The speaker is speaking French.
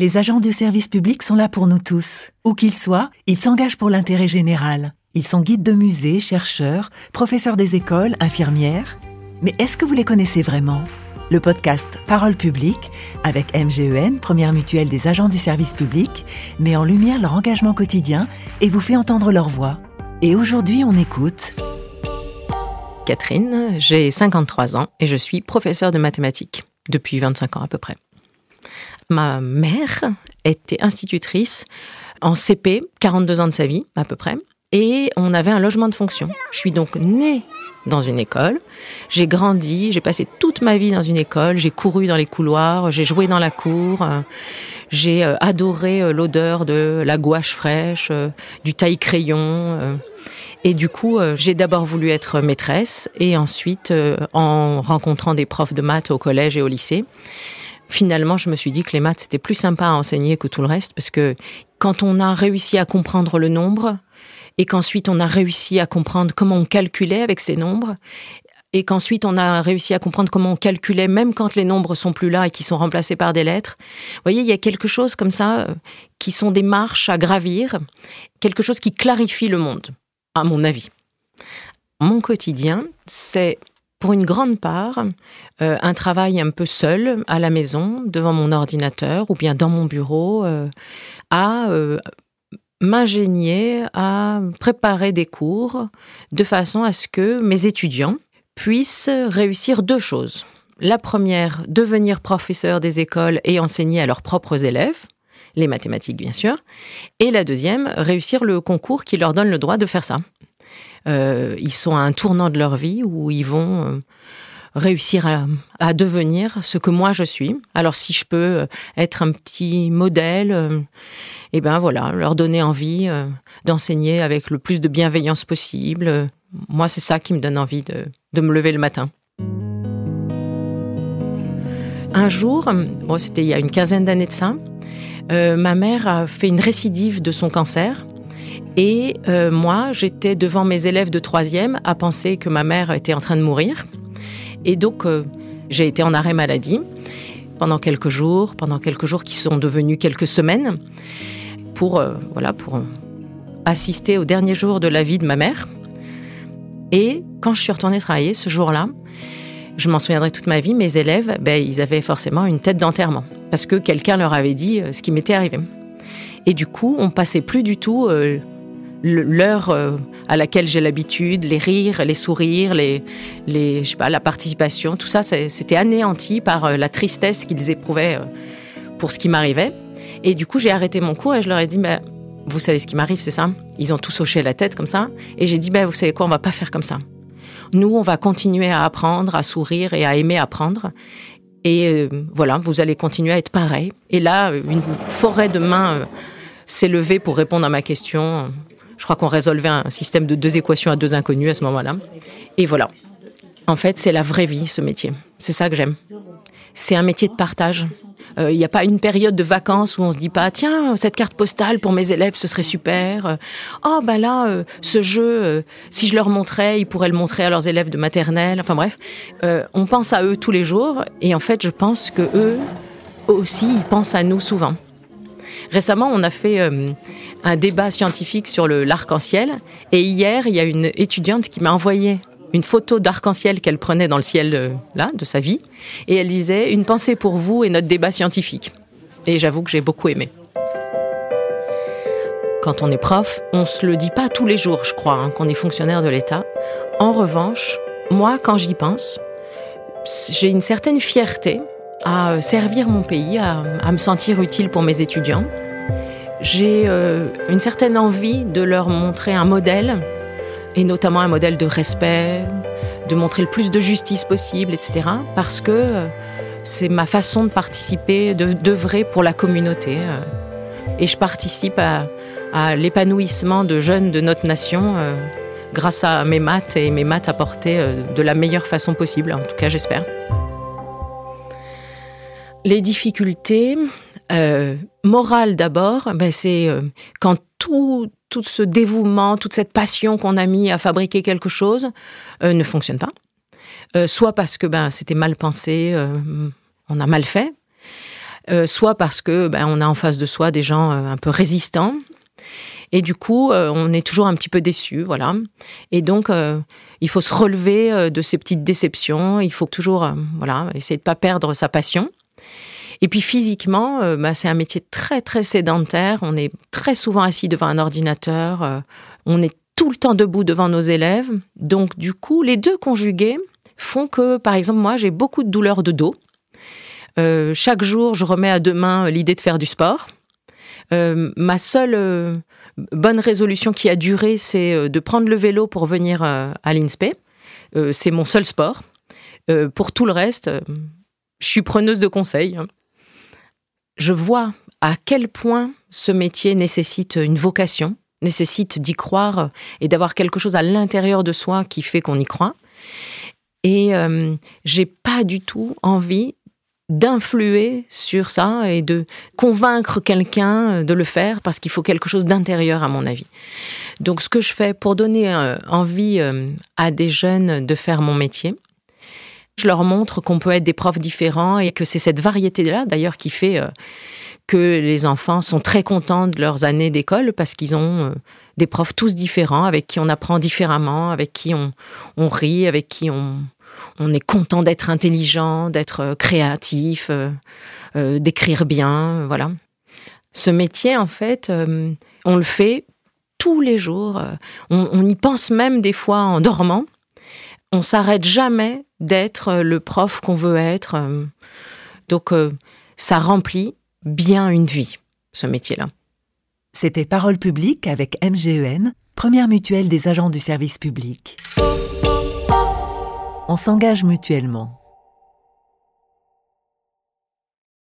Les agents du service public sont là pour nous tous. Où qu'ils soient, ils s'engagent pour l'intérêt général. Ils sont guides de musées, chercheurs, professeurs des écoles, infirmières. Mais est-ce que vous les connaissez vraiment? Le podcast Parole publique, avec MGEN, première mutuelle des agents du service public, met en lumière leur engagement quotidien et vous fait entendre leur voix. Et aujourd'hui, on écoute... Catherine, j'ai 53 ans et je suis professeure de mathématiques depuis 25 ans à peu près. Ma mère était institutrice en CP, 42 ans de sa vie à peu près, et on avait un logement de fonction. Je suis donc née dans une école, j'ai grandi, j'ai passé toute ma vie dans une école, j'ai couru dans les couloirs, j'ai joué dans la cour, euh, j'ai euh, adoré euh, l'odeur de la gouache fraîche, du taille-crayon. Et du coup, j'ai d'abord voulu être maîtresse et ensuite, en rencontrant des profs de maths au collège et au lycée, finalement, je me suis dit que les maths, c'était plus sympa à enseigner que tout le reste parce que quand on a réussi à comprendre le nombre, et qu'ensuite on a réussi à comprendre comment on calculait avec ces nombres, et qu'ensuite on a réussi à comprendre comment on calculait même quand les nombres sont plus là et qui sont remplacés par des lettres. Vous voyez, il y a quelque chose comme ça euh, qui sont des marches à gravir, quelque chose qui clarifie le monde, à mon avis. Mon quotidien, c'est pour une grande part euh, un travail un peu seul à la maison, devant mon ordinateur ou bien dans mon bureau, euh, à m'ingénier à préparer des cours de façon à ce que mes étudiants puissent réussir deux choses. La première, devenir professeur des écoles et enseigner à leurs propres élèves, les mathématiques bien sûr. Et la deuxième, réussir le concours qui leur donne le droit de faire ça. Euh, ils sont à un tournant de leur vie où ils vont euh, réussir à, devenir ce que moi je suis. Alors si je peux euh, être un petit modèle, eh ben voilà, leur donner envie d'enseigner avec le plus de bienveillance possible. Moi, c'est ça qui me donne envie de, me lever le matin. Un jour, c'était il y a une quinzaine d'années de ça, ma mère a fait une récidive de son cancer et euh, moi, j'étais devant mes élèves de troisième à penser que ma mère était en train de mourir. Et donc, euh, j'ai été en arrêt maladie pendant quelques jours, pendant quelques jours qui sont devenus quelques semaines, pour, euh, voilà, pour assister au dernier jour de la vie de ma mère. Et quand je suis retournée travailler ce jour-là, je m'en souviendrai toute ma vie, mes élèves, ben, ils avaient forcément une tête d'enterrement, parce que quelqu'un leur avait dit ce qui m'était arrivé. Et du coup, on passait plus du tout l'heure euh, à laquelle j'ai l'habitude, les rires, les sourires, la participation, tout ça, c'était anéanti par euh, la tristesse qu'ils éprouvaient euh, pour ce qui m'arrivait. Et du coup, j'ai arrêté mon cours et je leur ai dit, bah, vous savez ce qui m'arrive, c'est ça? Ils ont tous hoché la tête comme ça. Et j'ai dit, bah, vous savez quoi, on va pas faire comme ça. Nous, on va continuer à apprendre, à sourire et à aimer apprendre. Et voilà, vous allez continuer à être pareil. Et là, une forêt de mains s'est levée pour répondre à ma question. Je crois qu'on résolvait un système de deux équations à deux inconnus à ce moment-là. Et voilà. En fait, c'est la vraie vie, ce métier. C'est ça que j'aime. C'est un métier de partage. Il euh, n'y a pas une période de vacances où on se dit pas tiens cette carte postale pour mes élèves ce serait super. oh bah là euh, ce jeu euh, si je leur montrais ils pourraient le montrer à leurs élèves de maternelle. Enfin bref, on pense à eux tous les jours et en fait je pense que eux aussi ils pensent à nous souvent. Récemment on a fait un débat scientifique sur l'arc-en-ciel. Et hier, il y a une étudiante qui m'a envoyé une photo d'arc-en-ciel qu'elle prenait dans le ciel euh, là de sa vie, et elle disait une pensée pour vous et notre débat scientifique. Et j'avoue que j'ai beaucoup aimé. Quand on est prof, on se le dit pas tous les jours, je crois, hein, qu'on est fonctionnaire de l'État. En revanche, moi, quand j'y pense, j'ai une certaine fierté à euh, servir mon pays, à me sentir utile pour mes étudiants j'ai euh, une certaine envie de leur montrer un modèle, et notamment un modèle de respect, de montrer le plus de justice possible, etc. Parce que euh, c'est ma façon de participer, d'œuvrer pour la communauté. Et je participe à, l'épanouissement de jeunes de notre nation grâce à mes maths et mes maths apportées de la meilleure façon possible, en tout cas j'espère. Les difficultés, euh, morale d'abord, ben c'est euh, quand tout, tout ce dévouement, toute cette passion qu'on a mis à fabriquer quelque chose euh, ne fonctionne pas. soit parce que ben, c'était mal pensé, on a mal fait. soit parce que ben, on a en face de soi des gens un peu résistants, et du coup, on est toujours un petit peu déçu, voilà. Et donc, il faut se relever de ces petites déceptions. Il faut toujours, voilà, essayer de pas perdre sa passion. Et puis physiquement, euh, bah, c'est un métier très très sédentaire. On est très souvent assis devant un ordinateur. Euh, on est tout le temps debout devant nos élèves. Donc du coup, les deux conjugués font que, par exemple, moi, j'ai beaucoup de douleurs de dos. Euh, chaque jour, je remets à demain l'idée de faire du sport. ma seule bonne résolution qui a duré, c'est de prendre le vélo pour venir à l'INSPE. c'est mon seul sport. pour tout le reste, je suis preneuse de conseils je vois à quel point ce métier nécessite une vocation, nécessite d'y croire et d'avoir quelque chose à l'intérieur de soi qui fait qu'on y croit. Et euh, j'ai pas du tout envie d'influer sur ça et de convaincre quelqu'un de le faire parce qu'il faut quelque chose d'intérieur à mon avis. Donc ce que je fais pour donner euh, envie euh, à des jeunes de faire mon métier, je leur montre qu'on peut être des profs différents et que c'est cette variété-là, d'ailleurs, qui fait euh, que les enfants sont très contents de leurs années d'école parce qu'ils ont euh, des profs tous différents, avec qui on apprend différemment, avec qui on, rit, avec qui on, est content d'être intelligent, d'être euh, créatif, d'écrire bien, voilà. Ce métier, en fait, on le fait tous les jours. on y pense même des fois en dormant on s'arrête jamais d'être le prof qu'on veut être. Donc, euh, ça remplit bien une vie, ce métier-là. C'était Parole publique avec MGEN, première mutuelle des agents du service public. On s'engage mutuellement.